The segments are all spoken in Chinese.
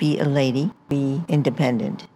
be a lady, be independent.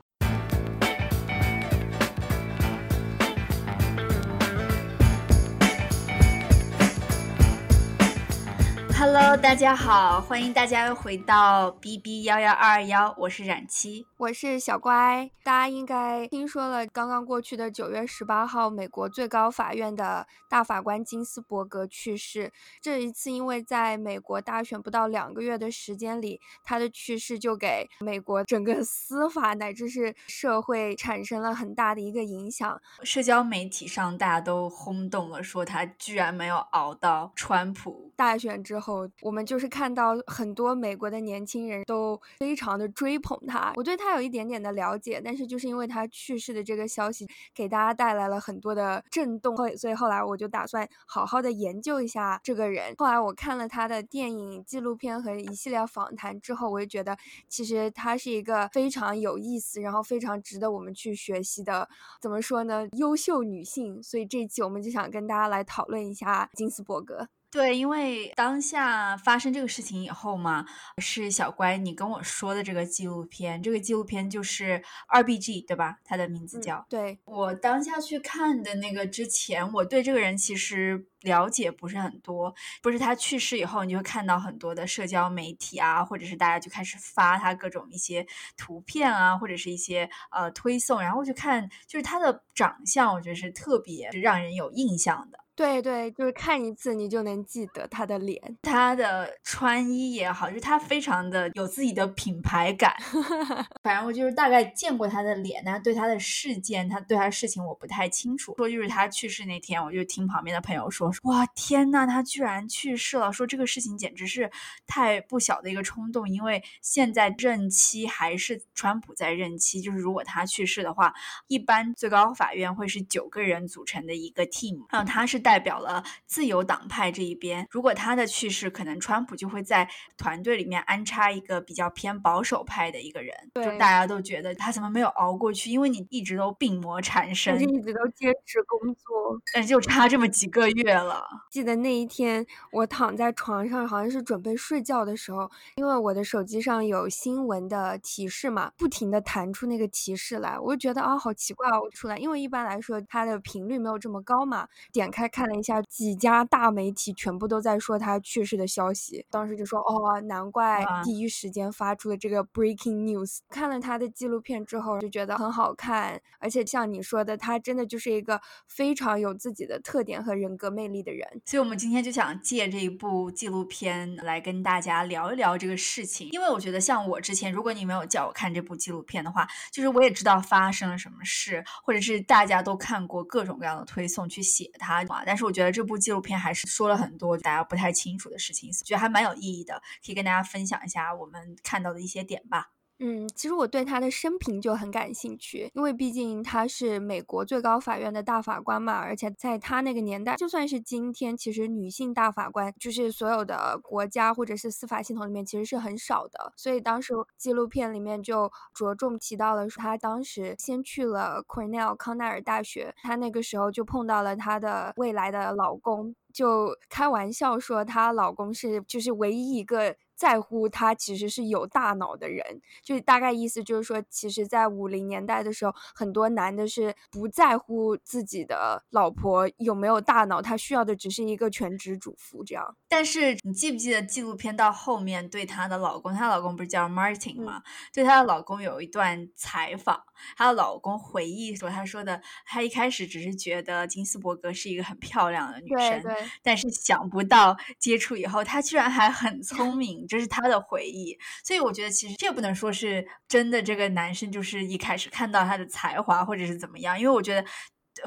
Hello，大家好，欢迎大家又回到 B B 幺幺二幺，我是冉七。我是小乖，大家应该听说了，刚刚过去的九月十八号，美国最高法院的大法官金斯伯格去世。这一次，因为在美国大选不到两个月的时间里，他的去世就给美国整个司法乃至是社会产生了很大的一个影响。社交媒体上大家都轰动了，说他居然没有熬到川普大选之后，我们就是看到很多美国的年轻人都非常的追捧他。我对他。有一点点的了解，但是就是因为他去世的这个消息给大家带来了很多的震动，所以后来我就打算好好的研究一下这个人。后来我看了他的电影、纪录片和一系列访谈之后，我就觉得其实他是一个非常有意思，然后非常值得我们去学习的，怎么说呢？优秀女性。所以这一期我们就想跟大家来讨论一下金斯伯格。对，因为当下发生这个事情以后嘛，是小乖你跟我说的这个纪录片，这个纪录片就是二 B G 对吧？它的名字叫。对我当下去看的那个之前，我对这个人其实了解不是很多。不是他去世以后，你就会看到很多的社交媒体啊，或者是大家就开始发他各种一些图片啊，或者是一些呃推送，然后就看就是他的长相，我觉得是特别让人有印象的。对对，就是看一次你就能记得他的脸，他的穿衣也好，就是他非常的有自己的品牌感。反正我就是大概见过他的脸，但对他的事件，他对他的事情我不太清楚。说就是他去世那天，我就听旁边的朋友说，哇天呐，他居然去世了！说这个事情简直是太不小的一个冲动，因为现在任期还是川普在任期，就是如果他去世的话，一般最高法院会是九个人组成的一个 team，然后他是。代表了自由党派这一边。如果他的去世，可能川普就会在团队里面安插一个比较偏保守派的一个人。对，大家都觉得他怎么没有熬过去？因为你一直都病魔缠身，一直都坚持工作，但就差这么几个月了。记得那一天，我躺在床上，好像是准备睡觉的时候，因为我的手机上有新闻的提示嘛，不停的弹出那个提示来，我就觉得啊，好奇怪，我出来，因为一般来说它的频率没有这么高嘛，点开。看了一下几家大媒体，全部都在说他去世的消息。当时就说：“哦，难怪第一时间发出了这个 breaking news。”看了他的纪录片之后，就觉得很好看，而且像你说的，他真的就是一个非常有自己的特点和人格魅力的人。所以，我们今天就想借这一部纪录片来跟大家聊一聊这个事情。因为我觉得，像我之前，如果你没有叫我看这部纪录片的话，就是我也知道发生了什么事，或者是大家都看过各种各样的推送去写它。但是我觉得这部纪录片还是说了很多大家不太清楚的事情，觉得还蛮有意义的，可以跟大家分享一下我们看到的一些点吧。嗯，其实我对他的生平就很感兴趣，因为毕竟他是美国最高法院的大法官嘛，而且在他那个年代，就算是今天，其实女性大法官就是所有的国家或者是司法系统里面其实是很少的。所以当时纪录片里面就着重提到了，他当时先去了 Cornell 康奈尔大学，他那个时候就碰到了他的未来的老公，就开玩笑说她老公是就是唯一一个。在乎他其实是有大脑的人，就大概意思就是说，其实，在五零年代的时候，很多男的是不在乎自己的老婆有没有大脑，他需要的只是一个全职主妇这样。但是你记不记得纪录片到后面对她的老公，她老公不是叫 Martin 吗？对她的老公有一段采访，她的老公回忆说，他说的，他一开始只是觉得金斯伯格是一个很漂亮的女生，但是想不到接触以后，她居然还很聪明。这是他的回忆，所以我觉得其实这不能说是真的。这个男生就是一开始看到他的才华或者是怎么样，因为我觉得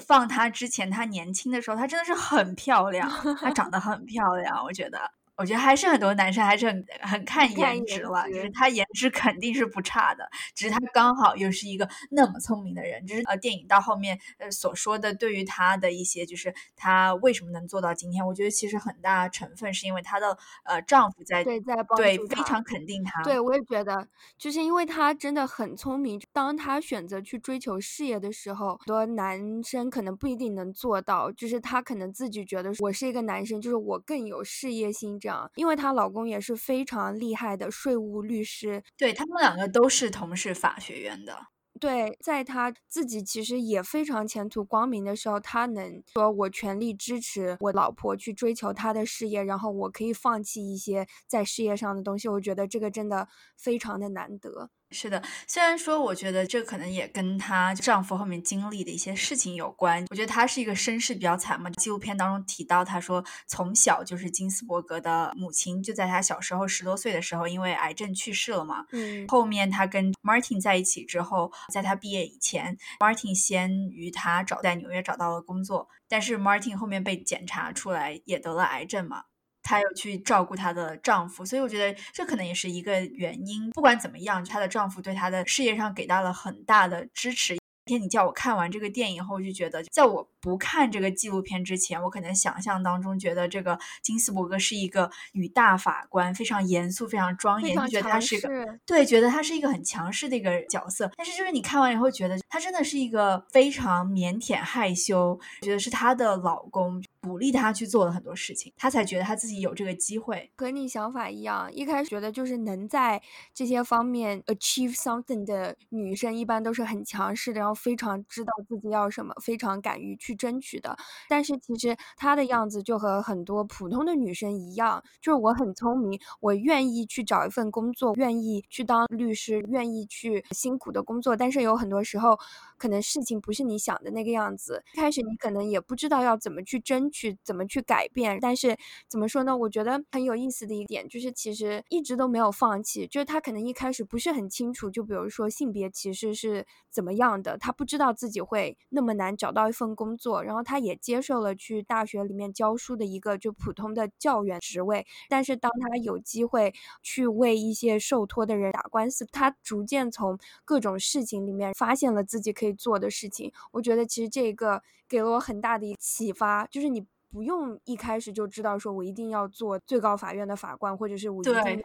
放他之前，他年轻的时候，他真的是很漂亮，他长得很漂亮，我觉得。我觉得还是很多男生还是很很看颜值了，就是他颜值肯定是不差的，只是他刚好又是一个那么聪明的人。就是呃，电影到后面呃所说的对于他的一些，就是他为什么能做到今天，我觉得其实很大成分是因为他的呃丈夫在对在对非常肯定他。对我也觉得，就是因为他真的很聪明。当他选择去追求事业的时候，很多男生可能不一定能做到。就是他可能自己觉得我是一个男生，就是我更有事业心。因为她老公也是非常厉害的税务律师，对他们两个都是同是法学院的。对，在他自己其实也非常前途光明的时候，他能说我全力支持我老婆去追求她的事业，然后我可以放弃一些在事业上的东西，我觉得这个真的非常的难得。是的，虽然说我觉得这可能也跟她丈夫后面经历的一些事情有关。我觉得她是一个身世比较惨嘛。纪录片当中提到，她说从小就是金斯伯格的母亲就在她小时候十多岁的时候因为癌症去世了嘛。嗯，后面她跟 Martin 在一起之后，在她毕业以前，Martin 先于她找在纽约找到了工作，但是 Martin 后面被检查出来也得了癌症嘛。她有去照顾她的丈夫，所以我觉得这可能也是一个原因。不管怎么样，她的丈夫对她的事业上给到了很大的支持。天，你叫我看完这个电影后，我就觉得在我不看这个纪录片之前，我可能想象当中觉得这个金斯伯格是一个女大法官，非常严肃、非常庄严，就觉得她是一个对，觉得她是一个很强势的一个角色。但是就是你看完以后，觉得她真的是一个非常腼腆害羞，觉得是她的老公。鼓励她去做了很多事情，她才觉得她自己有这个机会。和你想法一样，一开始觉得就是能在这些方面 achieve something 的女生，一般都是很强势的，然后非常知道自己要什么，非常敢于去争取的。但是其实她的样子就和很多普通的女生一样，就是我很聪明，我愿意去找一份工作，愿意去当律师，愿意去辛苦的工作。但是有很多时候，可能事情不是你想的那个样子。一开始你可能也不知道要怎么去争。取怎么去改变？但是怎么说呢？我觉得很有意思的一点就是，其实一直都没有放弃。就是他可能一开始不是很清楚，就比如说性别歧视是怎么样的，他不知道自己会那么难找到一份工作。然后他也接受了去大学里面教书的一个就普通的教员职位。但是当他有机会去为一些受托的人打官司，他逐渐从各种事情里面发现了自己可以做的事情。我觉得其实这个。给了我很大的一启发，就是你不用一开始就知道说我一定要做最高法院的法官，或者是我一定要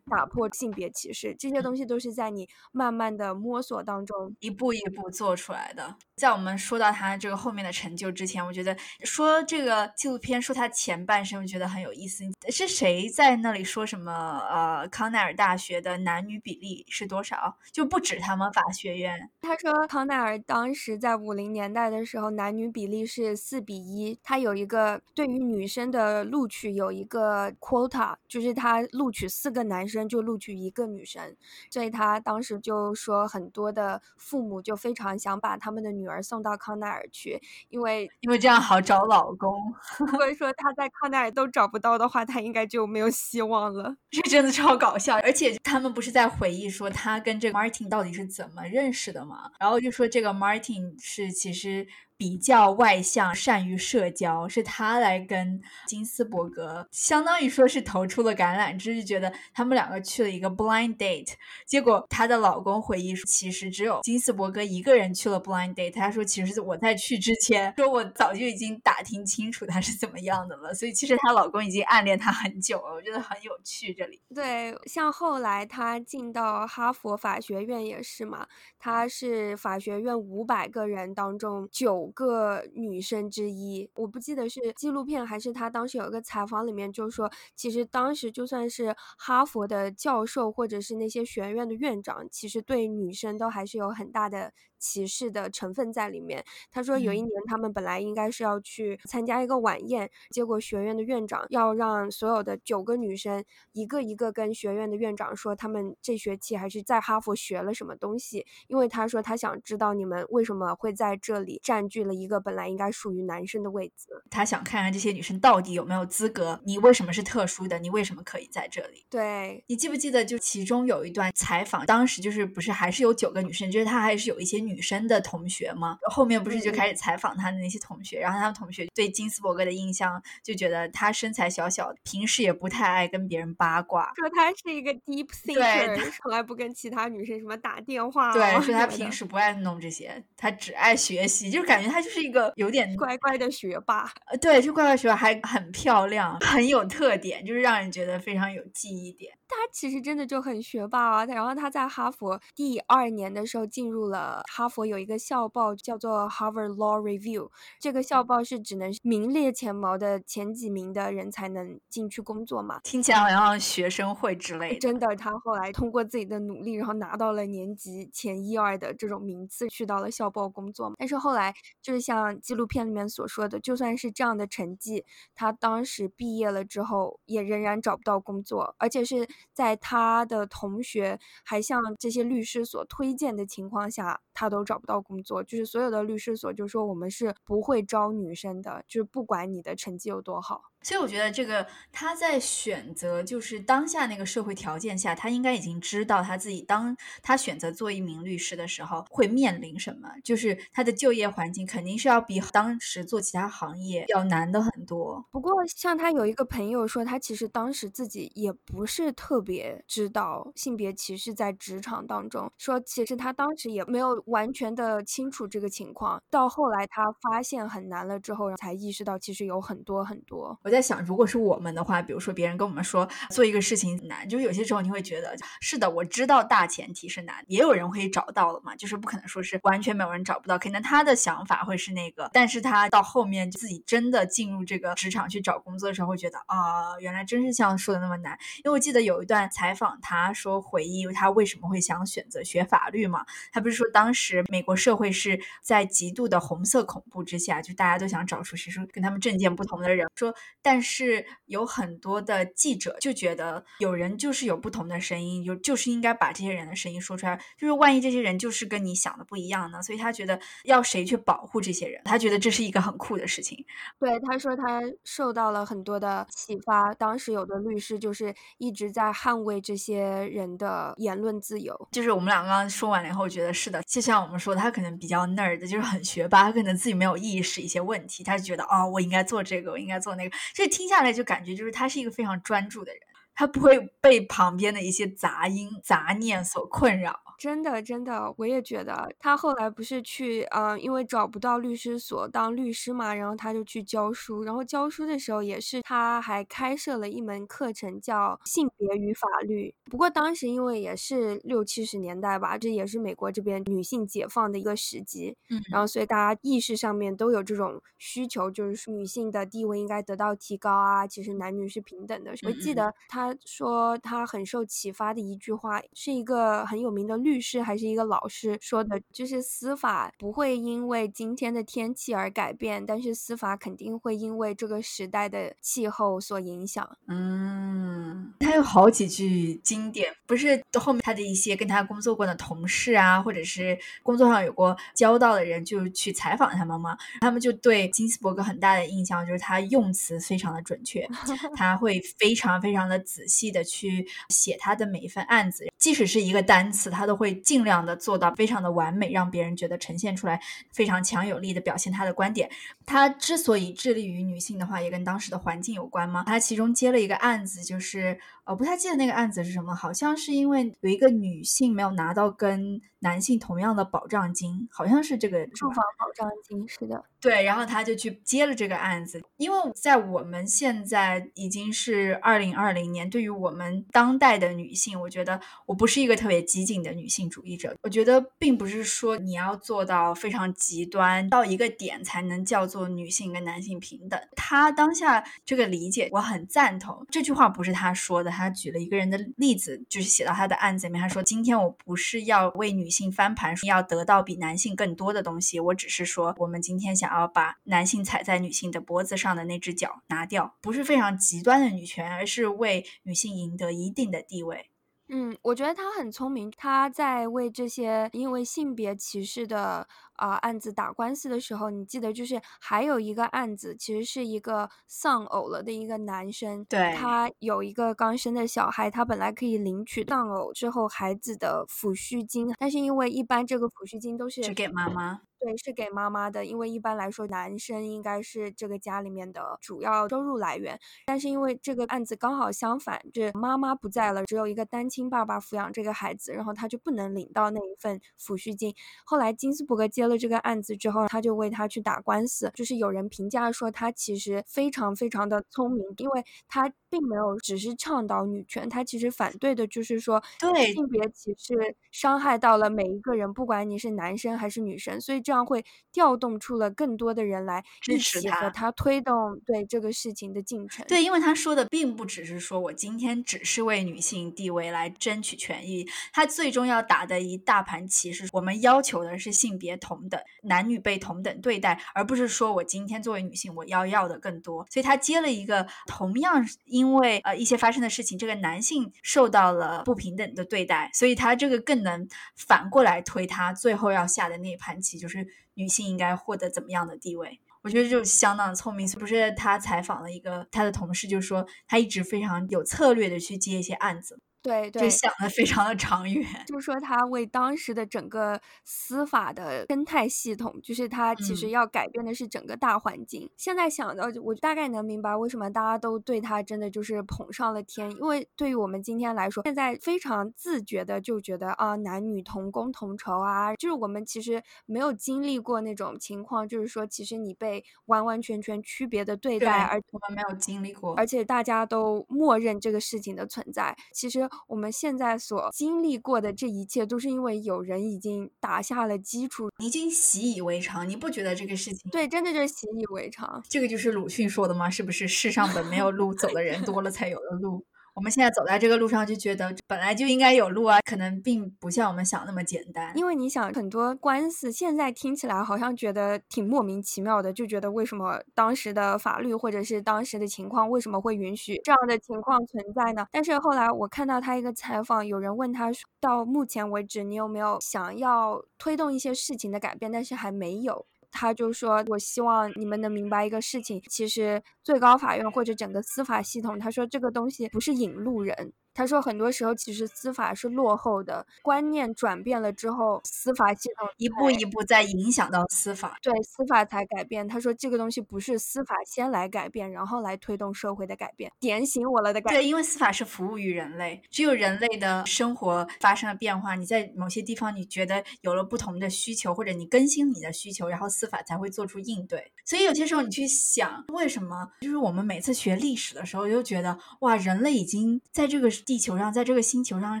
打破性别歧视，这些东西都是在你慢慢的摸索当中一步一步做出来的。在我们说到他这个后面的成就之前，我觉得说这个纪录片说他前半生，我觉得很有意思。是谁在那里说什么？呃，康奈尔大学的男女比例是多少？就不止他们法学院。他说康奈尔当时在五零年代的时候，男女比例是四比一。他有一个对于女生的录取有一个 quota，就是他录取四个男生就录取一个女生。所以他当时就说，很多的父母就非常想把他们的女儿。而送到康奈尔去，因为因为这样好找老公。如果说他在康奈尔都找不到的话，他应该就没有希望了。这真的超搞笑，而且他们不是在回忆说他跟这个 Martin 到底是怎么认识的吗？然后就说这个 Martin 是其实。比较外向，善于社交，是他来跟金斯伯格，相当于说是投出了橄榄枝，就觉得他们两个去了一个 blind date。结果她的老公回忆说，其实只有金斯伯格一个人去了 blind date。他说，其实我在去之前，说我早就已经打听清楚他是怎么样的了。所以其实她老公已经暗恋她很久了。我觉得很有趣。这里对，像后来她进到哈佛法学院也是嘛，她是法学院五百个人当中九。个女生之一，我不记得是纪录片还是他当时有一个采访里面就说，其实当时就算是哈佛的教授或者是那些学院的院长，其实对女生都还是有很大的。歧视的成分在里面。他说有一年他们本来应该是要去参加一个晚宴，结果学院的院长要让所有的九个女生一个一个跟学院的院长说，他们这学期还是在哈佛学了什么东西。因为他说他想知道你们为什么会在这里占据了一个本来应该属于男生的位置。他想看看这些女生到底有没有资格，你为什么是特殊的？你为什么可以在这里？对你记不记得就其中有一段采访，当时就是不是还是有九个女生，就是他还是有一些女。女生的同学吗？后面不是就开始采访他的那些同学，然后他们同学对金斯伯格的印象就觉得他身材小小，平时也不太爱跟别人八卦，说他是一个 deep thinker，从来不跟其他女生什么打电话，对，说他平时不爱弄这些，他只爱学习，就感觉她就是一个有点乖乖的学霸。呃，对，就乖乖学霸还很漂亮，很有特点，就是让人觉得非常有记忆点。他其实真的就很学霸啊。然后他在哈佛第二年的时候进入了哈佛有一个校报叫做 Harvard Law Review，这个校报是只能名列前茅的前几名的人才能进去工作嘛。听起来好像学生会之类的。真的，他后来通过自己的努力，然后拿到了年级前一二的这种名次，去到了校报工作。但是后来就是像纪录片里面所说的，就算是这样的成绩，他当时毕业了之后也仍然找不到工作，而且是。在他的同学还向这些律师所推荐的情况下，他他都找不到工作。就是所有的律师所就说我们是不会招女生的，就是不管你的成绩有多好。所以我觉得这个他在选择就是当下那个社会条件下，他应该已经知道他自己当他选择做一名律师的时候会面临什么，就是他的就业环境肯定是要比当时做其他行业要难的很多。不过像他有一个朋友说，他其实当时自己也不是特别知道性别歧视在职场当中，说其实他当时也没有完全的清楚这个情况，到后来他发现很难了之后，才意识到其实有很多很多。我在想，如果是我们的话，比如说别人跟我们说做一个事情难，就是有些时候你会觉得是的，我知道大前提是难，也有人会找到了嘛，就是不可能说是完全没有人找不到，可能他的想法会是那个，但是他到后面自己真的进入这个职场去找工作的时候，会觉得啊，原来真是像说的那么难。因为我记得有一段采访，他说回忆他为什么会想选择学法律嘛，他不是说当时美国社会是在极度的红色恐怖之下，就大家都想找出谁说跟他们政见不同的人，说。但是有很多的记者就觉得有人就是有不同的声音，就就是应该把这些人的声音说出来。就是万一这些人就是跟你想的不一样呢？所以他觉得要谁去保护这些人？他觉得这是一个很酷的事情。对，他说他受到了很多的启发。当时有的律师就是一直在捍卫这些人的言论自由。就是我们俩刚刚说完了以后，觉得是的，就像我们说，他可能比较 nerd，就是很学霸，他可能自己没有意识一些问题，他就觉得哦，我应该做这个，我应该做那个。这听下来就感觉，就是他是一个非常专注的人，他不会被旁边的一些杂音、杂念所困扰。真的，真的，我也觉得他后来不是去，呃，因为找不到律师所当律师嘛，然后他就去教书。然后教书的时候，也是他还开设了一门课程，叫性别与法律。不过当时因为也是六七十年代吧，这也是美国这边女性解放的一个时机，嗯，然后所以大家意识上面都有这种需求，就是女性的地位应该得到提高啊。其实男女是平等的。我记得他说他很受启发的一句话，是一个很有名的律。律师还是一个老师说的，就是司法不会因为今天的天气而改变，但是司法肯定会因为这个时代的气候所影响。嗯，他有好几句经典，不是后面他的一些跟他工作过的同事啊，或者是工作上有过交道的人，就去采访他们吗？他们就对金斯伯格很大的印象就是他用词非常的准确，他会非常非常的仔细的去写他的每一份案子，即使是一个单词，他都。会尽量的做到非常的完美，让别人觉得呈现出来非常强有力的表现他的观点。他之所以致力于女性的话，也跟当时的环境有关吗？他其中接了一个案子，就是呃不太记得那个案子是什么，好像是因为有一个女性没有拿到跟男性同样的保障金，好像是这个住房保障金，是的。对，然后他就去接了这个案子，因为在我们现在已经是二零二零年，对于我们当代的女性，我觉得我不是一个特别激进的女性主义者。我觉得并不是说你要做到非常极端到一个点才能叫做女性跟男性平等。他当下这个理解我很赞同。这句话不是他说的，他举了一个人的例子，就是写到他的案子里面，他说：“今天我不是要为女性翻盘，要得到比男性更多的东西，我只是说我们今天想。”要把男性踩在女性的脖子上的那只脚拿掉，不是非常极端的女权，而是为女性赢得一定的地位。嗯，我觉得他很聪明，他在为这些因为性别歧视的啊案子打官司的时候，你记得就是还有一个案子，其实是一个丧偶了的一个男生，对他有一个刚生的小孩，他本来可以领取丧偶之后孩子的抚恤金，但是因为一般这个抚恤金都是只给妈妈。对，是给妈妈的，因为一般来说，男生应该是这个家里面的主要收入来源。但是因为这个案子刚好相反，这妈妈不在了，只有一个单亲爸爸抚养这个孩子，然后他就不能领到那一份抚恤金。后来金斯伯格接了这个案子之后，他就为他去打官司，就是有人评价说他其实非常非常的聪明，因为他并没有只是倡导女权，他其实反对的就是说对性别歧视伤害到了每一个人，不管你是男生还是女生，所以这样会调动出了更多的人来支持他和他推动对这个事情的进程。对，因为他说的并不只是说我今天只是为女性地位来争取权益，他最终要打的一大盘棋是我们要求的是性别同等，男女被同等对待，而不是说我今天作为女性我要要的更多。所以他接了一个同样因因为呃一些发生的事情，这个男性受到了不平等的对待，所以他这个更能反过来推他最后要下的那一盘棋，就是女性应该获得怎么样的地位。我觉得就相当聪明，不是他采访了一个他的同事，就说他一直非常有策略的去接一些案子，对对就，想的非常的长远。就是说他为当时的整个司法的生态系统，就是他其实嗯要改变的是整个大环境。现在想到，我大概能明白为什么大家都对他真的就是捧上了天，因为对于我们今天来说，现在非常自觉的就觉得啊，男女同工同酬啊，就是我们其实没有经历过那种情况，就是说其实你被完完全全区别的对对待，而我们没有经历过，而且大家都默认这个事情的存在。其实我们现在所经历过的这一切，都是因为有人已经打下了基础。已经习以为常，你不觉得这个事情？对，真的就是习以为常。这个就是鲁迅说的吗？是不是世上本没有路，走的人多了才有了路？我们现在走在这个路上，就觉得本来就应该有路啊，可能并不像我们想那么简单。因为你想，很多官司现在听起来好像觉得挺莫名其妙的，就觉得为什么当时的法律或者是当时的情况为什么会允许这样的情况存在呢？但是后来我看到他一个采访，有人问他说，到目前为止你有没有想要推动一些事情的改变，但是还没有。他就说：“我希望你们能明白一个事情，其实最高法院或者整个司法系统，他说这个东西不是引路人。他说很多时候其实司法是落后的，观念转变了之后，司法系统一步一步在影响到司法。对司法才改变。他说这个东西不是司法先来改变，然后来推动社会的改变，点醒我了的感觉。对，因为司法是服务于人类，只有人类的生活发生了变化，你在某些地方你觉得有了不同的需求，或者你更新你的需求，然后司法才会做出应对。所以有些时候你去想，为什么就是我们每次学历史的时候，就觉得哇，人类已经在这个地球上，在这个星球上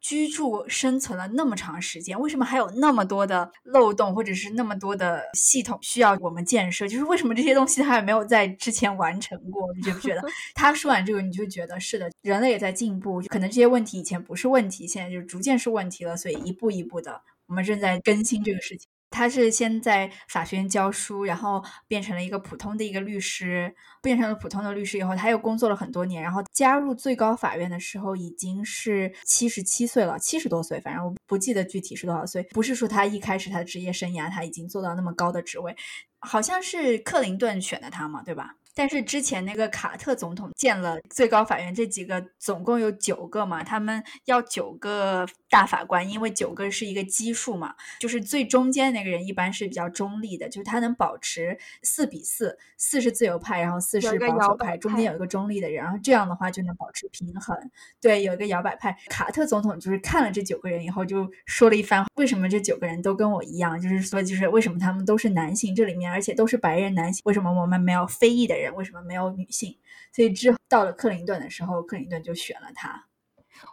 居住生存了那么长时间，为什么还有那么多的漏洞，或者是那么多的系统需要我们建设？就是为什么这些东西它也没有在之前完成过？你觉不觉得？他说完这个，你就觉得是的，人类也在进步，可能这些问题以前不是问题，现在就逐渐是问题了，所以一步一步的，我们正在更新这个事情。他是先在法学院教书，然后变成了一个普通的一个律师，变成了普通的律师以后，他又工作了很多年，然后加入最高法院的时候已经是七十七岁了，七十多岁，反正我不记得具体是多少岁。不是说他一开始他的职业生涯他已经做到那么高的职位，好像是克林顿选的他嘛，对吧？但是之前那个卡特总统建了最高法院，这几个总共有九个嘛，他们要九个大法官，因为九个是一个基数嘛，就是最中间那个人一般是比较中立的，就是他能保持四比四，四是自由派，然后四是保守派，中间有一个中立的人，然后这样的话就能保持平衡。对，有一个摇摆派。卡特总统就是看了这九个人以后，就说了一番，为什么这九个人都跟我一样，就是说，就是为什么他们都是男性，这里面而且都是白人男性，为什么我们没有非裔的人，为什么没有女性？所以之后到了克林顿的时候，克林顿就选了他。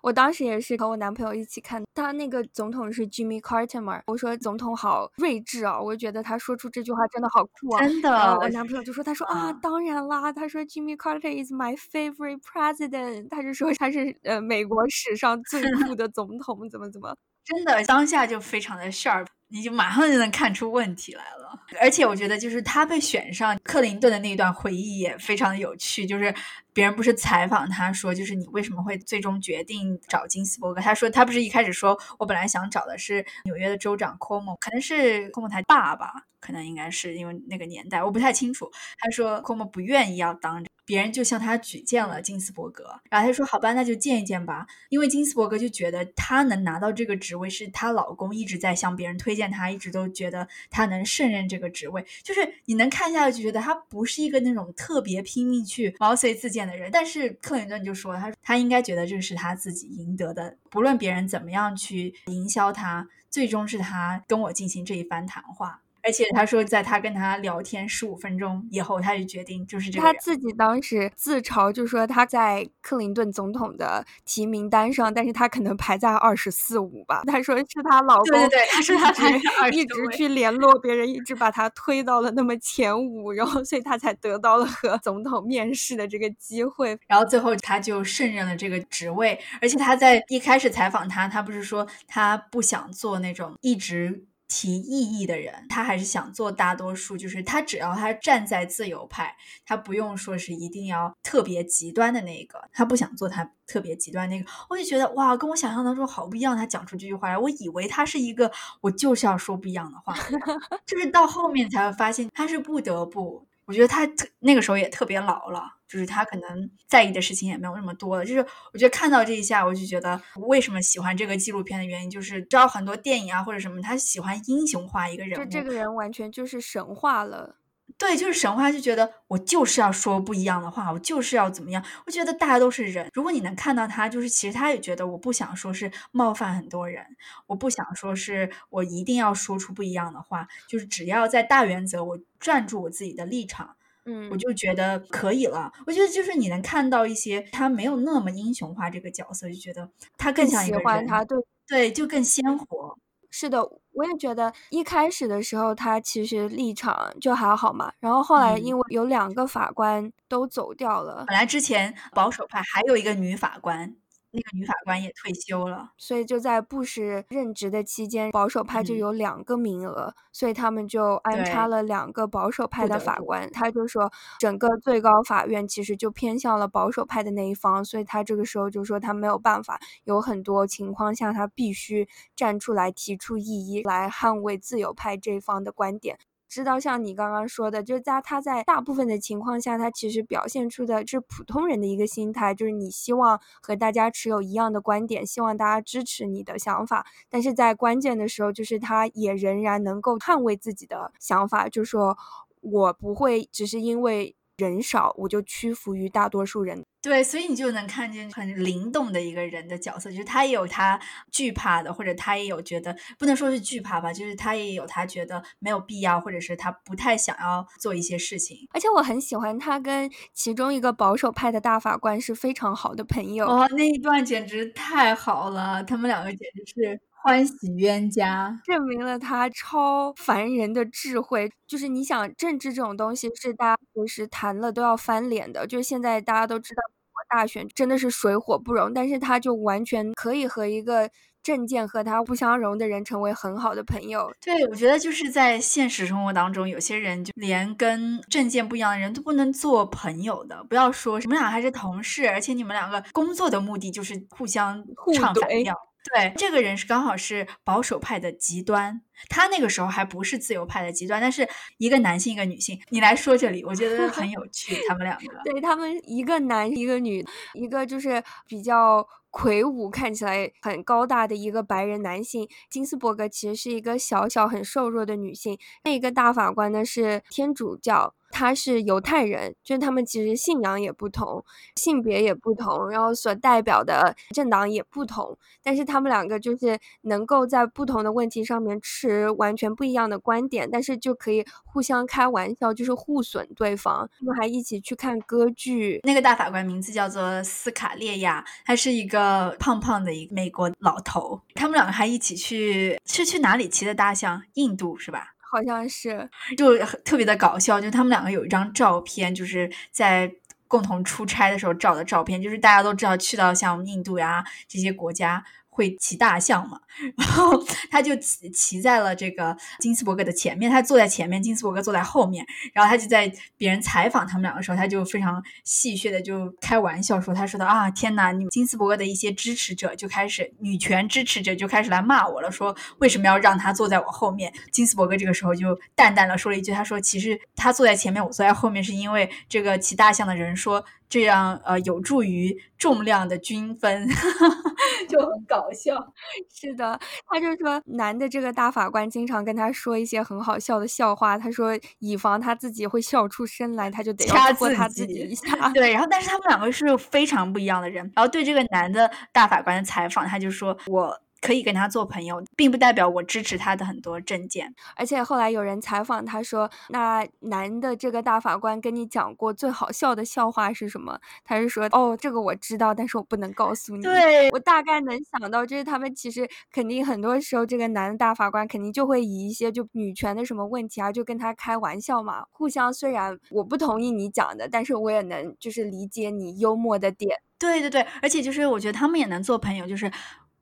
我当时也是和我男朋友一起看，他那个总统是 Jimmy Carter 嘛，我说总统好睿智啊，我觉得他说出这句话真的好酷啊。真的我男朋友就说：“他说啊，啊当然啦，他说 Jimmy Carter is my favorite president，他就说他是呃美国史上最酷的总统，怎么怎么。”真的当下就非常的 sharp，你就马上就能看出问题来了。而且我觉得，就是他被选上，克林顿的那一段回忆也非常的有趣。就是别人不是采访他说，就是你为什么会最终决定找金斯伯格？他说他不是一开始说我本来想找的是纽约的州长 Cuomo，可能是 Cuomo 他爸爸，可能应该是因为那个年代我不太清楚。他说 Cuomo 不愿意要当别人就向他举荐了金斯伯格，然后他说好吧，那就见一见吧。因为金斯伯格就觉得他能拿到这个职位是她老公一直在向别人推荐她，一直都觉得她能胜任这个职位。就是你能看下去，觉得他不是一个那种特别拼命去毛遂自荐的人。但是克林顿就说，他他应该觉得这是他自己赢得的，不论别人怎么样去营销他，最终是他跟我进行这一番谈话。而且他说，在他跟他聊天十五分钟以后，他就决定就是这个。他自己当时自嘲，就说他在克林顿总统的提名单上，但是他可能排在二十四五吧。他说是他老公，对对对，他说他一直去联络别人，一直把他推到了那么前五，然后所以他才得到了和总统面试的这个机会。然后最后他就胜任了这个职位，而且他在一开始采访他，他不是说他不想做那种一直。提异议的人，他还是想做大多数，就是他只要他站在自由派，他不用说是一定要特别极端的那个，他不想做他特别极端那个，我就觉得哇，跟我想象当中好不一样。他讲出这句话来，我以为他是一个我就是要说不一样的话，就是到后面才会发现他是不得不。我觉得他那个时候也特别老了，就是他可能在意的事情也没有那么多了。就是我觉得看到这一下，我就觉得为什么喜欢这个纪录片的原因，就是知道很多电影啊或者什么，他喜欢英雄化一个人物，就这个人完全就是神化了。对，就是神话，就觉得我就是要说不一样的话，我就是要怎么样。我觉得大家都是人，如果你能看到他，就是其实他也觉得我不想说是冒犯很多人，我不想说是我一定要说出不一样的话，就是只要在大原则，我站住我自己的立场，嗯，我就觉得可以了。我觉得就是你能看到一些他没有那么英雄化这个角色，就觉得他更像一个人，对对，就更鲜活。是的，我也觉得一开始的时候他其实立场就还好嘛，然后后来因为有两个法官都走掉了，本来之前保守派还有一个女法官。那个女法官也退休了，所以就在布什任职的期间，保守派就有两个名额，所以他们就安插了两个保守派的法官。他就说，整个最高法院其实就偏向了保守派的那一方，所以他这个时候就说他没有办法，有很多情况下他必须站出来提出异议，来捍卫自由派这一方的观点。知道像你刚刚说的，就是在他在大部分的情况下，他其实表现出的是普通人的一个心态，就是你希望和大家持有一样的观点，希望大家支持你的想法，但是在关键的时候，就是他也仍然能够捍卫自己的想法，就说我不会只是因为。人少，我就屈服于大多数人。对，所以你就能看见很灵动的一个人的角色，就是他也有他惧怕的，或者他也有觉得不能说是惧怕吧，就是他也有他觉得没有必要，或者是他不太想要做一些事情。而且我很喜欢他跟其中一个保守派的大法官是非常好的朋友。哦，那一段简直太好了，他们两个简直是。欢喜冤家，证明了他超凡人的智慧。就是你想，政治这种东西是大家随时谈了都要翻脸的。就是现在大家都知道，大选真的是水火不容，但是他就完全可以和一个政见和他不相容的人成为很好的朋友。对，我觉得就是在现实生活当中，有些人就连跟政见不一样的人都不能做朋友的。不要说你们俩还是同事，而且你们两个工作的目的就是互相唱反调。对，这个人是刚好是保守派的极端，他那个时候还不是自由派的极端，但是一个男性一个女性，你来说这里，我觉得很有趣，他们两个，对他们一个男一个女，一个就是比较魁梧，看起来很高大的一个白人男性，金斯伯格其实是一个小小很瘦弱的女性，那一个大法官呢是天主教。他是犹太人，就是他们其实信仰也不同，性别也不同，然后所代表的政党也不同，但是他们两个就是能够在不同的问题上面持完全不一样的观点，但是就可以互相开玩笑，就是互损对方。他们还一起去看歌剧。那个大法官名字叫做斯卡列亚，他是一个胖胖的一个美国老头。他们两个还一起去是去哪里骑的大象？印度是吧？好像是，就特别的搞笑，就他们两个有一张照片，就是在共同出差的时候照的照片，就是大家都知道，去到像印度呀这些国家。会骑大象嘛，然后 他就骑骑在了这个金斯伯格的前面，他坐在前面，金斯伯格坐在后面，然后他就在别人采访他们两个时候，他就非常戏谑的就开玩笑说，他说的啊，天哪，你金斯伯格的一些支持者就开始女权支持者就开始来骂我了，说为什么要让他坐在我后面？金斯伯格这个时候就淡淡的说了一句，他说其实他坐在前面，我坐在后面，是因为这个骑大象的人说。这样呃有助于重量的均分，就很搞笑。是的，他就说男的这个大法官经常跟他说一些很好笑的笑话，他说以防他自己会笑出声来，他就得掐他自己一 下。对，然后但是他们两个是非常不一样的人。然后对这个男的大法官的采访，他就说我。可以跟他做朋友，并不代表我支持他的很多政见。而且后来有人采访他说：“那男的这个大法官跟你讲过最好笑的笑话是什么？”他是说：“哦，这个我知道，但是我不能告诉你。”对我大概能想到，就是他们其实肯定很多时候，这个男的大法官肯定就会以一些就女权的什么问题啊，就跟他开玩笑嘛。互相虽然我不同意你讲的，但是我也能就是理解你幽默的点。对对对，而且就是我觉得他们也能做朋友，就是。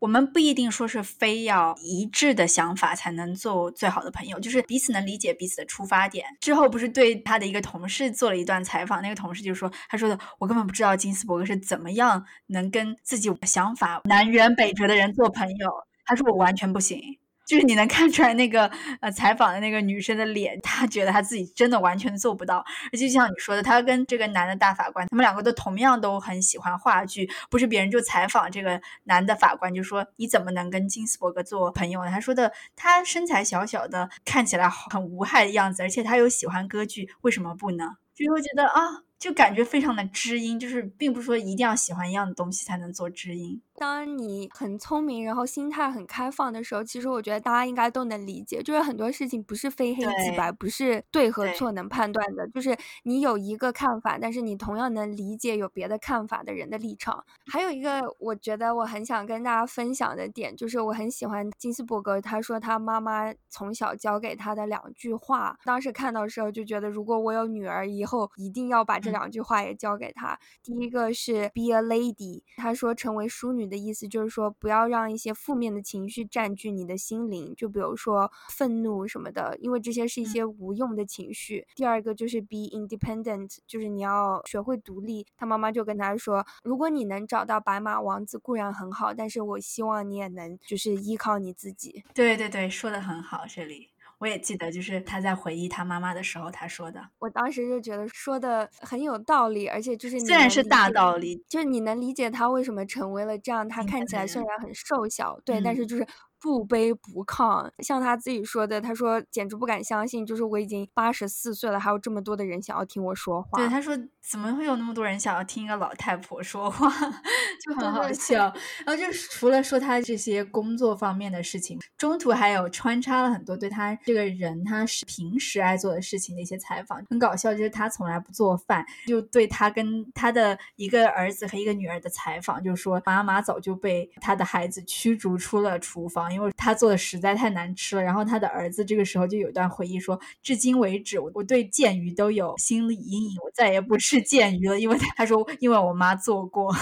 我们不一定说是非要一致的想法才能做最好的朋友，就是彼此能理解彼此的出发点。之后不是对他的一个同事做了一段采访，那个同事就说：“他说的我根本不知道金斯伯格是怎么样能跟自己想法南辕北辙的人做朋友。”他说：“我完全不行。”就是你能看出来那个呃采访的那个女生的脸，她觉得她自己真的完全做不到。而且就像你说的，她跟这个男的大法官，他们两个都同样都很喜欢话剧。不是别人就采访这个男的法官，就说你怎么能跟金斯伯格做朋友呢？他说的，他身材小小的，看起来很无害的样子，而且他又喜欢歌剧，为什么不呢？就会觉得啊。就感觉非常的知音，就是并不是说一定要喜欢一样的东西才能做知音。当你很聪明，然后心态很开放的时候，其实我觉得大家应该都能理解，就是很多事情不是非黑即白，不是对和错能判断的。就是你有一个看法，但是你同样能理解有别的看法的人的立场。还有一个，我觉得我很想跟大家分享的点，就是我很喜欢金斯伯格，他说他妈妈从小教给他的两句话。当时看到的时候就觉得，如果我有女儿，以后一定要把。这两句话也教给他。第一个是 be a lady，他说成为淑女的意思就是说不要让一些负面的情绪占据你的心灵，就比如说愤怒什么的，因为这些是一些无用的情绪。第二个就是 be independent，就是你要学会独立。他妈妈就跟他说，如果你能找到白马王子固然很好，但是我希望你也能就是依靠你自己。对对对，说的很好，这里。我也记得，就是他在回忆他妈妈的时候，他说的。我当时就觉得说的很有道理，而且就是虽然是大道理，就是你能理解他为什么成为了这样。他看起来虽然很瘦小，对，但是就是。不卑不亢，像他自己说的，他说简直不敢相信，就是我已经八十四岁了，还有这么多的人想要听我说话。对，他说怎么会有那么多人想要听一个老太婆说话，就很好笑。然后就除了说他这些工作方面的事情，中途还有穿插了很多对他这个人他是平时爱做的事情的一些采访，很搞笑。就是他从来不做饭，就对他跟他的一个儿子和一个女儿的采访，就是说妈妈早就被他的孩子驱逐出了厨房。因为他做的实在太难吃了，然后他的儿子这个时候就有一段回忆说，至今为止我我对剑鱼都有心理阴影，我再也不吃剑鱼了，因为他说因为我妈做过。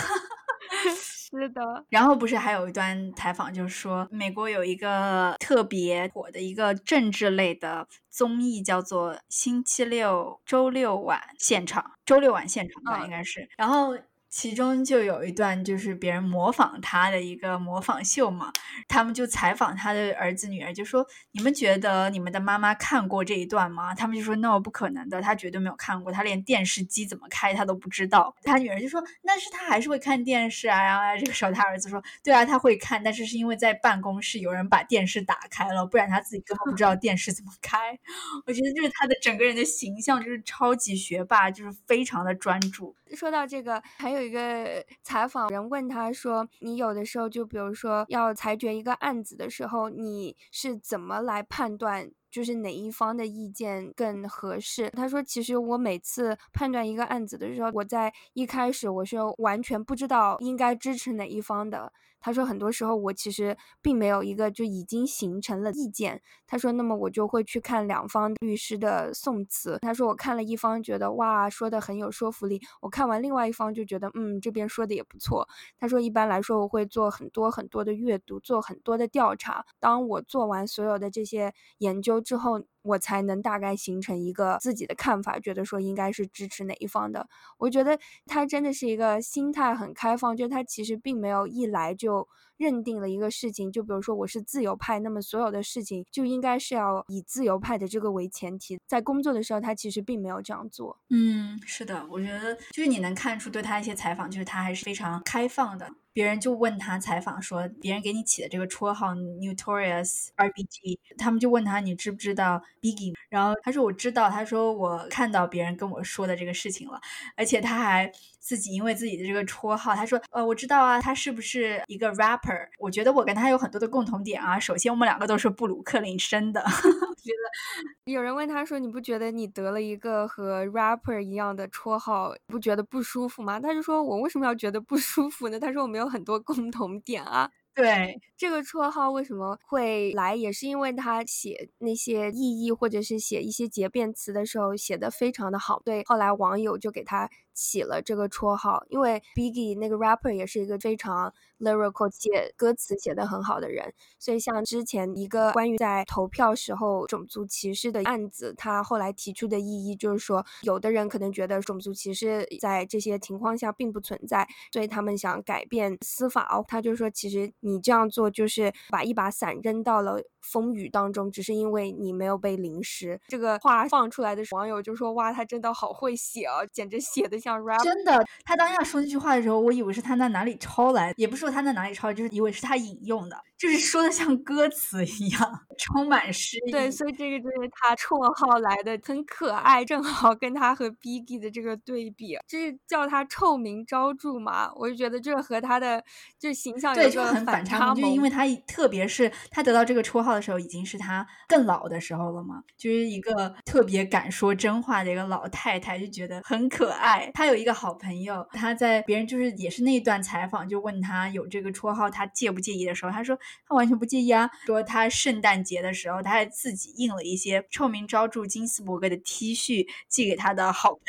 是的，然后不是还有一段采访，就是说美国有一个特别火的一个政治类的综艺，叫做《星期六周六晚现场》，周六晚现场吧，应该是，然后。其中就有一段就是别人模仿他的一个模仿秀嘛，他们就采访他的儿子女儿，就说你们觉得你们的妈妈看过这一段吗？他们就说 no 不可能的，他绝对没有看过，他连电视机怎么开他都不知道。他女儿就说，但是他还是会看电视啊。然后这个时候他儿子说，对啊，他会看，但是是因为在办公室有人把电视打开了，不然他自己根本不知道电视怎么开。我觉得就是他的整个人的形象就是超级学霸，就是非常的专注。说到这个，还有一个采访人问他说：“你有的时候，就比如说要裁决一个案子的时候，你是怎么来判断，就是哪一方的意见更合适？”他说：“其实我每次判断一个案子的时候，我在一开始我是完全不知道应该支持哪一方的。”他说很多时候我其实并没有一个就已经形成了意见。他说，那么我就会去看两方律师的宋词。他说我看了一方觉得哇说的很有说服力，我看完另外一方就觉得嗯这边说的也不错。他说一般来说我会做很多很多的阅读，做很多的调查。当我做完所有的这些研究之后。我才能大概形成一个自己的看法，觉得说应该是支持哪一方的。我觉得他真的是一个心态很开放，就是他其实并没有一来就认定了一个事情。就比如说我是自由派，那么所有的事情就应该是要以自由派的这个为前提。在工作的时候，他其实并没有这样做。嗯，是的，我觉得就是你能看出对他一些采访，就是他还是非常开放的。别人就问他采访说，别人给你起的这个绰号 Notorious R.B.G，他们就问他你知不知道 Biggie？然后他说我知道，他说我看到别人跟我说的这个事情了，而且他还自己因为自己的这个绰号，他说呃我知道啊，他是不是一个 rapper？我觉得我跟他有很多的共同点啊。首先我们两个都是布鲁克林生的，觉得有人问他说你不觉得你得了一个和 rapper 一样的绰号，不觉得不舒服吗？他就说我为什么要觉得不舒服呢？他说我们有。有很多共同点啊，对这个绰号为什么会来，也是因为他写那些意义或者是写一些结辩词的时候写的非常的好，对，后来网友就给他。起了这个绰号，因为 Biggie 那个 rapper 也是一个非常 lyrical 写歌词写的很好的人，所以像之前一个关于在投票时候种族歧视的案子，他后来提出的意义就是说，有的人可能觉得种族歧视在这些情况下并不存在，所以他们想改变司法哦。他就说，其实你这样做就是把一把伞扔到了。风雨当中，只是因为你没有被淋湿。这个话放出来的时候，网友就说：“哇，他真的好会写啊，简直写的像 rap。”真的，他当下说那句话的时候，我以为是他在哪里抄来，也不是说他在哪里抄，就是以为是他引用的。就是说的像歌词一样，充满诗意。对，所以这个就是他绰号来的，很可爱，正好跟他和 Biggie 的这个对比，就是叫他臭名昭著嘛。我就觉得这和他的就形象对就很反差，就因为他特别是他得到这个绰号的时候，已经是他更老的时候了嘛，就是一个特别敢说真话的一个老太太，就觉得很可爱。他有一个好朋友，他在别人就是也是那一段采访，就问他有这个绰号，他介不介意的时候，他说。他完全不介意啊，说他圣诞节的时候，他还自己印了一些臭名昭著金斯伯格的 T 恤寄给他的好朋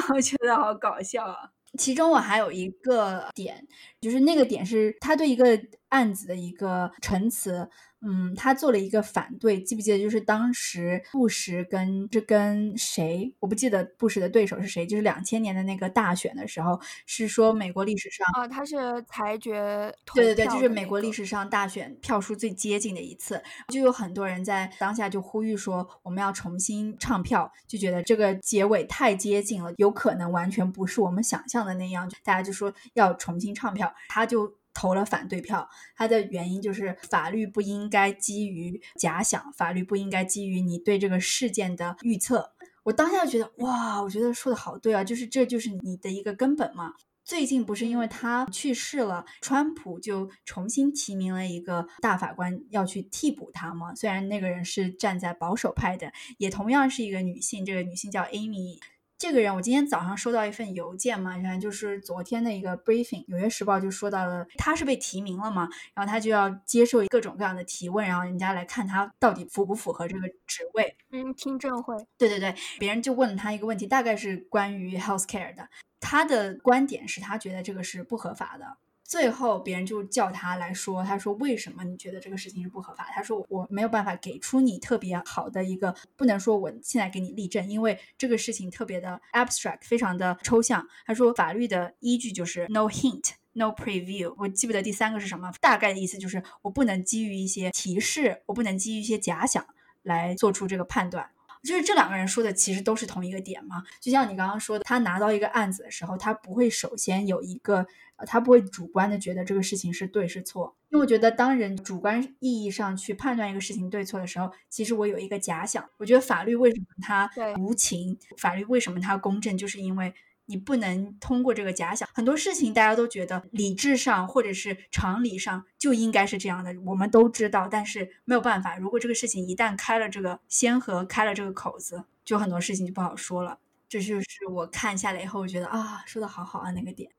友，我觉得好搞笑啊。其中我还有一个点，就是那个点是他对一个案子的一个陈词。嗯，他做了一个反对，记不记得？就是当时布什跟这跟谁，我不记得布什的对手是谁。就是两千年的那个大选的时候，是说美国历史上啊，他是裁决，对对对，就是美国历史上大选票数最接近的一次，就有很多人在当下就呼吁说，我们要重新唱票，就觉得这个结尾太接近了，有可能完全不是我们想象的那样，大家就说要重新唱票，他就。投了反对票，他的原因就是法律不应该基于假想，法律不应该基于你对这个事件的预测。我当下就觉得，哇，我觉得说的好对啊，就是这就是你的一个根本嘛。最近不是因为他去世了，川普就重新提名了一个大法官要去替补他吗？虽然那个人是站在保守派的，也同样是一个女性，这个女性叫 Amy。这个人，我今天早上收到一份邮件嘛，然后就是昨天的一个 briefing，《纽约时报》就说到了，他是被提名了嘛，然后他就要接受各种各样的提问，然后人家来看他到底符不符合这个职位。嗯，听证会。对对对，别人就问了他一个问题，大概是关于 health care 的，他的观点是他觉得这个是不合法的。最后，别人就叫他来说，他说：“为什么你觉得这个事情是不合法？”他说：“我没有办法给出你特别好的一个，不能说我现在给你立证，因为这个事情特别的 abstract，非常的抽象。”他说：“法律的依据就是 no hint, no preview。”我记不得第三个是什么，大概的意思就是我不能基于一些提示，我不能基于一些假想来做出这个判断。就是这两个人说的其实都是同一个点嘛，就像你刚刚说的，他拿到一个案子的时候，他不会首先有一个。他不会主观的觉得这个事情是对是错，因为我觉得当人主观意义上去判断一个事情对错的时候，其实我有一个假想。我觉得法律为什么它无情，法律为什么它公正，就是因为你不能通过这个假想。很多事情大家都觉得理智上或者是常理上就应该是这样的，我们都知道，但是没有办法。如果这个事情一旦开了这个先河，开了这个口子，就很多事情就不好说了。这就是我看下来以后，我觉得啊，说的好好啊，那个点。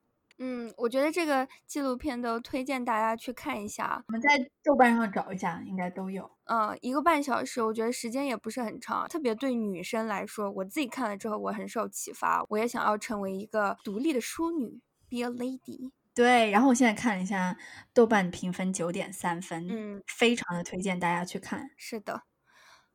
嗯，我觉得这个纪录片都推荐大家去看一下。我们在豆瓣上找一下，应该都有。嗯，一个半小时，我觉得时间也不是很长，特别对女生来说，我自己看了之后，我很受启发，我也想要成为一个独立的淑女，be a lady。对，然后我现在看了一下豆瓣评分九点三分，嗯，非常的推荐大家去看。是的。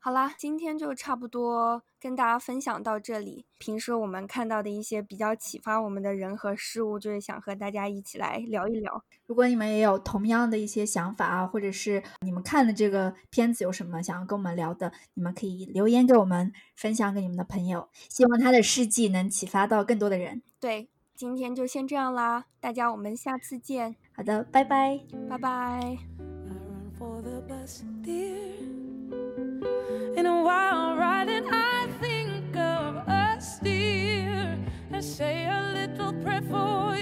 好啦，今天就差不多跟大家分享到这里。平时我们看到的一些比较启发我们的人和事物，就是想和大家一起来聊一聊。如果你们也有同样的一些想法啊，或者是你们看的这个片子有什么想要跟我们聊的，你们可以留言给我们，分享给你们的朋友。希望他的事迹能启发到更多的人。对，今天就先这样啦，大家我们下次见。好的，拜拜，拜拜。In say a little prayer for